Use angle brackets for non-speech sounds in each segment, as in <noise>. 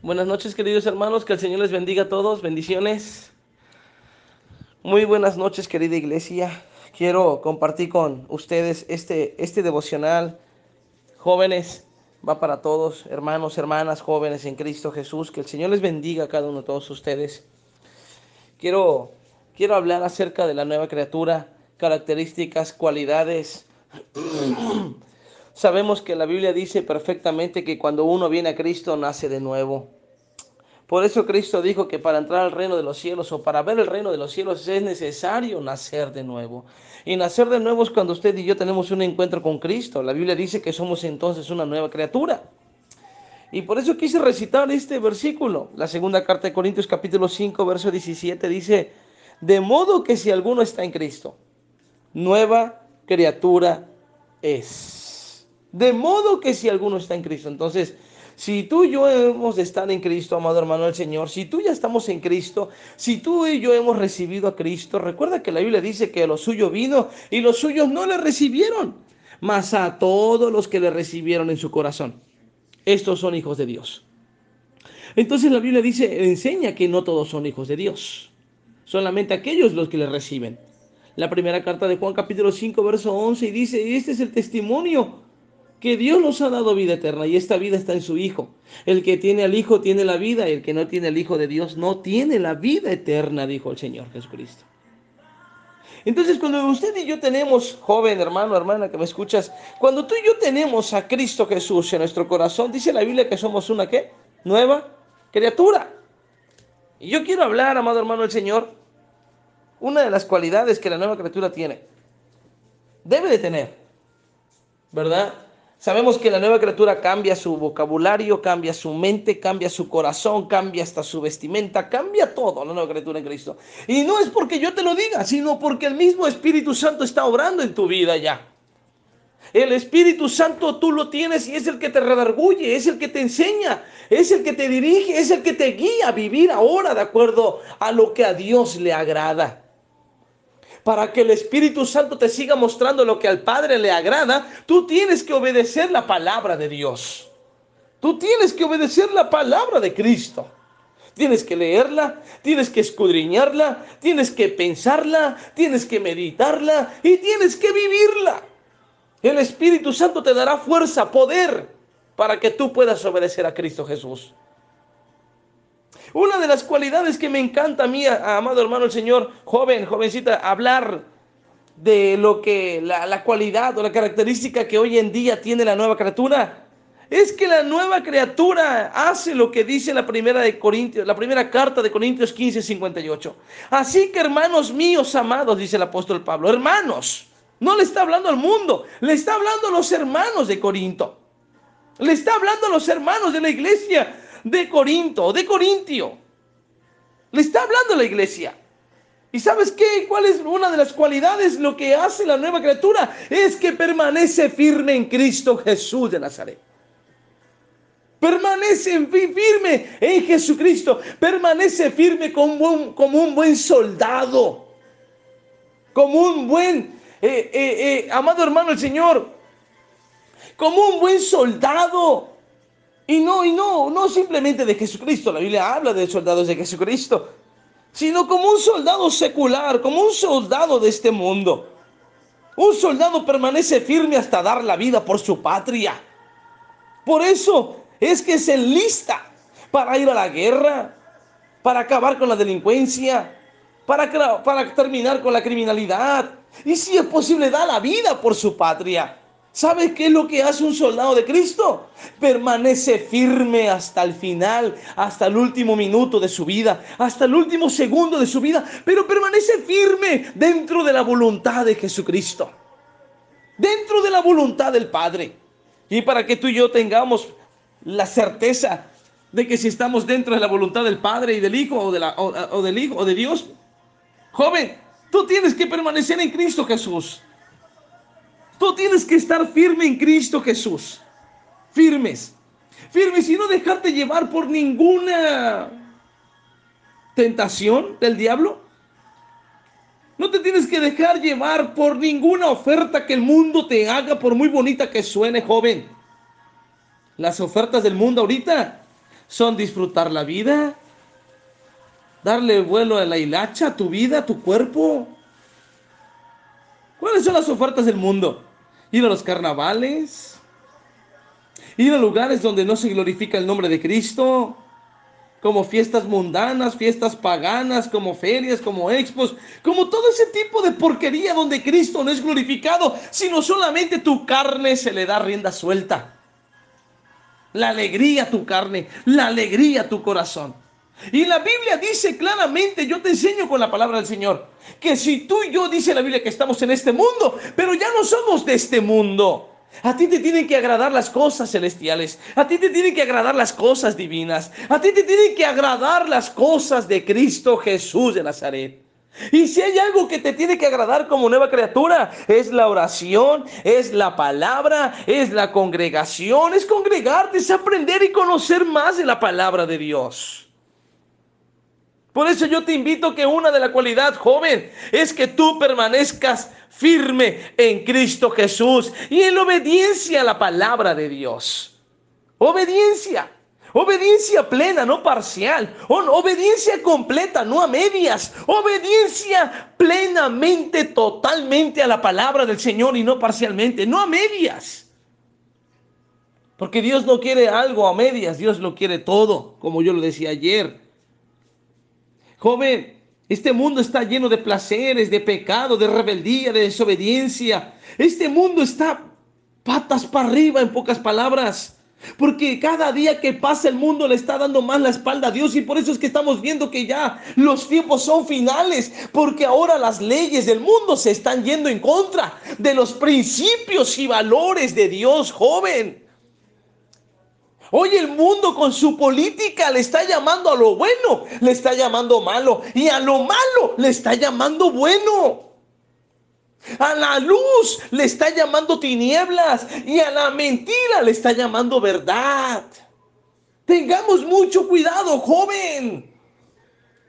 Buenas noches, queridos hermanos, que el Señor les bendiga a todos, bendiciones. Muy buenas noches, querida iglesia. Quiero compartir con ustedes este, este devocional. Jóvenes, va para todos, hermanos, hermanas, jóvenes en Cristo Jesús. Que el Señor les bendiga a cada uno de todos ustedes. Quiero, quiero hablar acerca de la nueva criatura, características, cualidades. <clears throat> Sabemos que la Biblia dice perfectamente que cuando uno viene a Cristo nace de nuevo. Por eso Cristo dijo que para entrar al reino de los cielos o para ver el reino de los cielos es necesario nacer de nuevo. Y nacer de nuevo es cuando usted y yo tenemos un encuentro con Cristo. La Biblia dice que somos entonces una nueva criatura. Y por eso quise recitar este versículo. La segunda carta de Corintios capítulo 5, verso 17 dice, de modo que si alguno está en Cristo, nueva criatura es. De modo que si alguno está en Cristo. Entonces, si tú y yo hemos de estar en Cristo, amado hermano del Señor, si tú ya estamos en Cristo, si tú y yo hemos recibido a Cristo, recuerda que la Biblia dice que lo suyo vino y los suyos no le recibieron, mas a todos los que le recibieron en su corazón. Estos son hijos de Dios. Entonces la Biblia dice, enseña que no todos son hijos de Dios, solamente aquellos los que le reciben. La primera carta de Juan capítulo 5, verso 11 y dice, este es el testimonio que Dios nos ha dado vida eterna y esta vida está en su Hijo. El que tiene al Hijo tiene la vida y el que no tiene al Hijo de Dios no tiene la vida eterna, dijo el Señor Jesucristo. Entonces, cuando usted y yo tenemos, joven, hermano, hermana, que me escuchas, cuando tú y yo tenemos a Cristo Jesús en nuestro corazón, dice la Biblia que somos una qué? Nueva criatura. Y yo quiero hablar, amado hermano del Señor, una de las cualidades que la nueva criatura tiene. Debe de tener, ¿verdad? Sabemos que la nueva criatura cambia su vocabulario, cambia su mente, cambia su corazón, cambia hasta su vestimenta, cambia todo la nueva criatura en Cristo. Y no es porque yo te lo diga, sino porque el mismo Espíritu Santo está obrando en tu vida ya. El Espíritu Santo tú lo tienes y es el que te redarguye, es el que te enseña, es el que te dirige, es el que te guía a vivir ahora de acuerdo a lo que a Dios le agrada para que el Espíritu Santo te siga mostrando lo que al Padre le agrada, tú tienes que obedecer la palabra de Dios. Tú tienes que obedecer la palabra de Cristo. Tienes que leerla, tienes que escudriñarla, tienes que pensarla, tienes que meditarla y tienes que vivirla. El Espíritu Santo te dará fuerza, poder, para que tú puedas obedecer a Cristo Jesús. Una de las cualidades que me encanta a mí, amado hermano el Señor, joven, jovencita, hablar de lo que la, la, cualidad o la característica que hoy en día tiene la nueva criatura es que la nueva criatura hace lo que dice la primera de Corintios, la primera carta de Corintios 15, 58. Así que hermanos míos amados, dice el apóstol Pablo, hermanos, no le está hablando al mundo, le está hablando a los hermanos de Corinto. Le está hablando a los hermanos de la iglesia de Corinto, de Corintio. Le está hablando la iglesia. ¿Y sabes qué? ¿Cuál es una de las cualidades? Lo que hace la nueva criatura es que permanece firme en Cristo Jesús de Nazaret. Permanece firme en Jesucristo. Permanece firme como un, como un buen soldado. Como un buen, eh, eh, eh, amado hermano el Señor. Como un buen soldado y no, y no, no simplemente de Jesucristo, la Biblia habla de soldados de Jesucristo, sino como un soldado secular, como un soldado de este mundo. Un soldado permanece firme hasta dar la vida por su patria. Por eso es que se enlista para ir a la guerra, para acabar con la delincuencia, para, para terminar con la criminalidad. Y si es posible, da la vida por su patria. ¿Sabe qué es lo que hace un soldado de Cristo? Permanece firme hasta el final, hasta el último minuto de su vida, hasta el último segundo de su vida, pero permanece firme dentro de la voluntad de Jesucristo, dentro de la voluntad del Padre. Y para que tú y yo tengamos la certeza de que si estamos dentro de la voluntad del Padre y del Hijo o, de o del Hijo o de Dios, joven, tú tienes que permanecer en Cristo Jesús. Tú tienes que estar firme en Cristo Jesús. Firmes. Firmes y no dejarte llevar por ninguna tentación del diablo. No te tienes que dejar llevar por ninguna oferta que el mundo te haga, por muy bonita que suene, joven. Las ofertas del mundo ahorita son disfrutar la vida, darle vuelo a la hilacha, a tu vida, a tu cuerpo. ¿Cuáles son las ofertas del mundo? Ir a los carnavales, ir a lugares donde no se glorifica el nombre de Cristo, como fiestas mundanas, fiestas paganas, como ferias, como expos, como todo ese tipo de porquería donde Cristo no es glorificado, sino solamente tu carne se le da rienda suelta. La alegría a tu carne, la alegría a tu corazón. Y la Biblia dice claramente, yo te enseño con la palabra del Señor, que si tú y yo, dice la Biblia, que estamos en este mundo, pero ya no somos de este mundo. A ti te tienen que agradar las cosas celestiales. A ti te tienen que agradar las cosas divinas. A ti te tienen que agradar las cosas de Cristo Jesús de Nazaret. Y si hay algo que te tiene que agradar como nueva criatura, es la oración, es la palabra, es la congregación, es congregarte, es aprender y conocer más de la palabra de Dios. Por eso yo te invito que una de la cualidad, joven, es que tú permanezcas firme en Cristo Jesús y en obediencia a la palabra de Dios. Obediencia. Obediencia plena, no parcial. Obediencia completa, no a medias. Obediencia plenamente, totalmente a la palabra del Señor y no parcialmente, no a medias. Porque Dios no quiere algo a medias, Dios lo quiere todo, como yo lo decía ayer. Joven, este mundo está lleno de placeres, de pecado, de rebeldía, de desobediencia. Este mundo está patas para arriba, en pocas palabras. Porque cada día que pasa el mundo le está dando más la espalda a Dios y por eso es que estamos viendo que ya los tiempos son finales, porque ahora las leyes del mundo se están yendo en contra de los principios y valores de Dios, joven. Hoy el mundo con su política le está llamando a lo bueno, le está llamando malo y a lo malo le está llamando bueno. A la luz le está llamando tinieblas y a la mentira le está llamando verdad. Tengamos mucho cuidado, joven.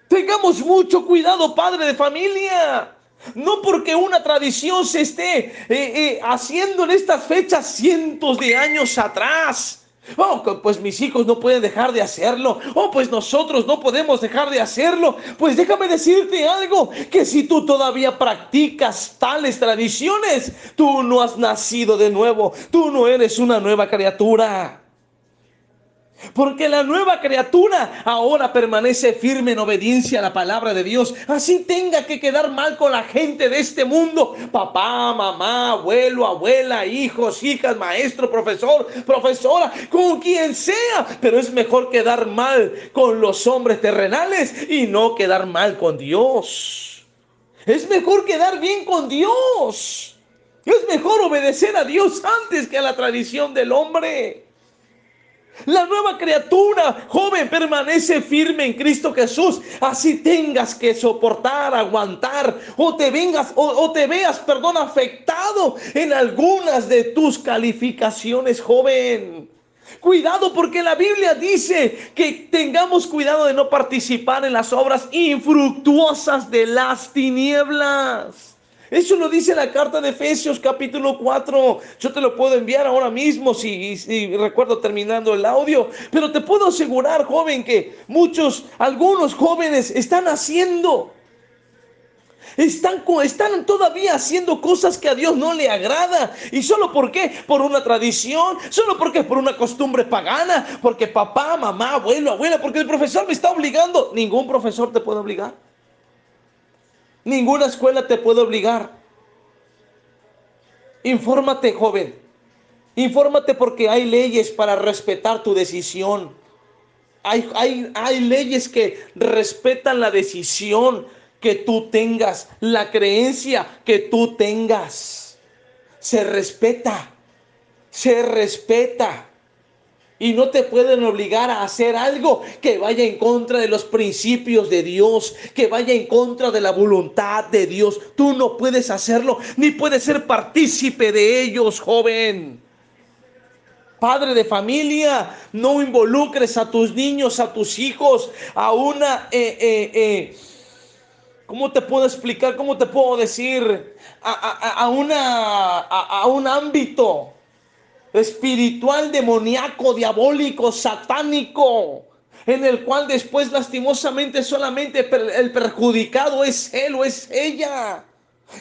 Tengamos mucho cuidado, padre de familia. No porque una tradición se esté eh, eh, haciendo en estas fechas cientos de años atrás Oh, pues mis hijos no pueden dejar de hacerlo. Oh, pues nosotros no podemos dejar de hacerlo. Pues déjame decirte algo, que si tú todavía practicas tales tradiciones, tú no has nacido de nuevo. Tú no eres una nueva criatura. Porque la nueva criatura ahora permanece firme en obediencia a la palabra de Dios. Así tenga que quedar mal con la gente de este mundo. Papá, mamá, abuelo, abuela, hijos, hijas, maestro, profesor, profesora, con quien sea. Pero es mejor quedar mal con los hombres terrenales y no quedar mal con Dios. Es mejor quedar bien con Dios. Es mejor obedecer a Dios antes que a la tradición del hombre. La nueva criatura, joven, permanece firme en Cristo Jesús. Así tengas que soportar, aguantar, o te vengas, o, te veas, perdón, afectado en algunas de tus calificaciones, joven. Cuidado porque la Biblia dice que tengamos cuidado de no participar en las obras infructuosas de las tinieblas. Eso lo dice la carta de Efesios capítulo 4. Yo te lo puedo enviar ahora mismo si, recuerdo terminando el audio. Pero te puedo asegurar, joven, que muchos, algunos jóvenes están haciendo. Están, están todavía haciendo cosas que a Dios no le agrada. ¿Y solo por qué? Por una tradición, solo porque por una costumbre pagana, porque papá, mamá, abuelo, abuela, porque el profesor me está obligando. Ningún profesor te puede obligar. Ninguna escuela te puede obligar. Infórmate, joven. Infórmate porque hay leyes para respetar tu decisión. Hay, hay, hay, leyes que respetan la decisión que tú tengas, la creencia que tú tengas. Se respeta, se respeta. Y no te pueden obligar a hacer algo que vaya en contra de los principios de Dios, que vaya en contra de la voluntad de Dios. Tú no puedes hacerlo, ni puedes ser partícipe de ellos, joven. Padre de familia, no involucres a tus niños, a tus hijos, a una... Eh, eh, eh, ¿Cómo te puedo explicar? ¿Cómo te puedo decir? A, una, a un ámbito espiritual, demoníaco, diabólico, satánico, en el cual después lastimosamente solamente el perjudicado es él o es ella,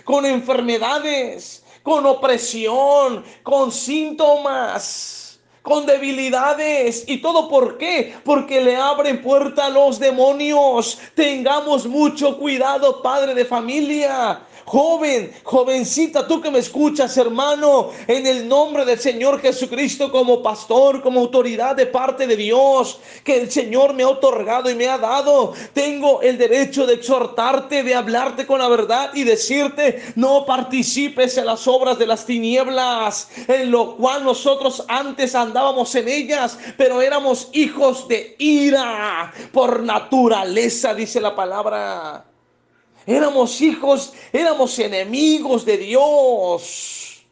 con enfermedades, con opresión, con síntomas con debilidades. ¿Y todo por qué? Porque le abren puerta a los demonios. Tengamos mucho cuidado, padre de familia. Joven, jovencita, tú que me escuchas, hermano, en el nombre del Señor Jesucristo como pastor, como autoridad de parte de Dios, que el Señor me ha otorgado y me ha dado, tengo el derecho de exhortarte, de hablarte con la verdad y decirte, no participes en las obras de las tinieblas, en lo cual nosotros antes andábamos en ellas, pero éramos hijos de ira por naturaleza, dice la palabra. Éramos hijos, éramos enemigos de Dios.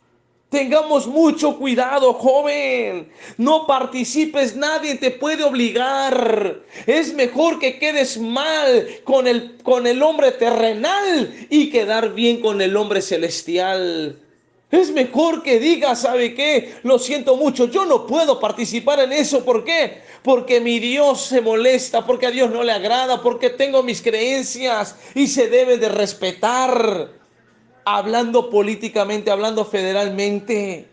Tengamos mucho cuidado, joven. No participes, nadie te puede obligar. Es mejor que quedes mal con el, con el hombre terrenal y quedar bien con el hombre celestial. Es mejor que diga, ¿sabe qué? Lo siento mucho, yo no puedo participar en eso. ¿Por qué? Porque mi Dios se molesta, porque a Dios no le agrada, porque tengo mis creencias y se debe de respetar. Hablando políticamente, hablando federalmente.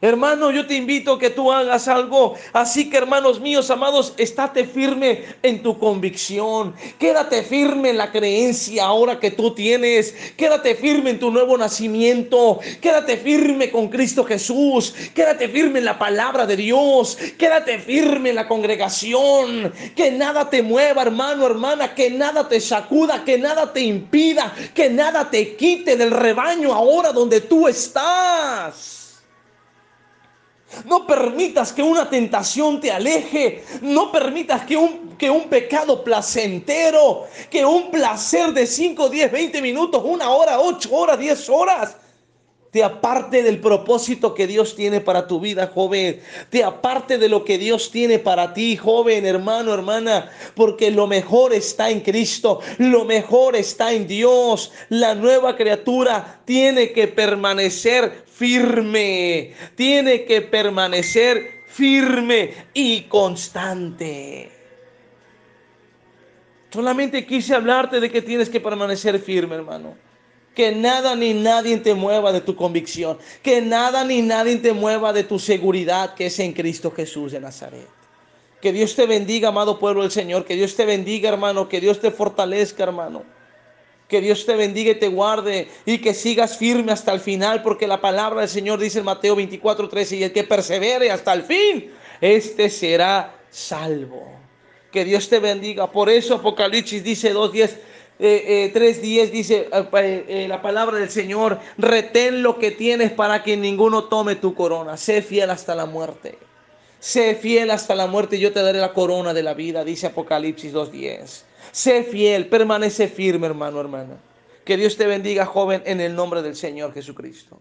Hermano, yo te invito a que tú hagas algo. Así que, hermanos míos, amados, estate firme en tu convicción. Quédate firme en la creencia ahora que tú tienes. Quédate firme en tu nuevo nacimiento. Quédate firme con Cristo Jesús. Quédate firme en la palabra de Dios. Quédate firme en la congregación. Que nada te mueva, hermano, hermana. Que nada te sacuda. Que nada te impida. Que nada te quite del rebaño ahora donde tú estás. No permitas que una tentación te aleje. No permitas que un, que un pecado placentero, que un placer de 5, 10, 20 minutos, una hora, 8 horas, 10 horas, te aparte del propósito que Dios tiene para tu vida, joven. Te aparte de lo que Dios tiene para ti, joven, hermano, hermana. Porque lo mejor está en Cristo. Lo mejor está en Dios. La nueva criatura tiene que permanecer firme, tiene que permanecer firme y constante. Solamente quise hablarte de que tienes que permanecer firme, hermano. Que nada ni nadie te mueva de tu convicción. Que nada ni nadie te mueva de tu seguridad que es en Cristo Jesús de Nazaret. Que Dios te bendiga, amado pueblo del Señor. Que Dios te bendiga, hermano. Que Dios te fortalezca, hermano. Que Dios te bendiga y te guarde y que sigas firme hasta el final, porque la palabra del Señor dice en Mateo 24, 13, y el que persevere hasta el fin, este será salvo. Que Dios te bendiga. Por eso Apocalipsis dice 2.10, eh, 3.10 eh, dice eh, eh, la palabra del Señor, retén lo que tienes para que ninguno tome tu corona. Sé fiel hasta la muerte. Sé fiel hasta la muerte y yo te daré la corona de la vida, dice Apocalipsis 2.10. Sé fiel, permanece firme, hermano, hermana. Que Dios te bendiga, joven, en el nombre del Señor Jesucristo.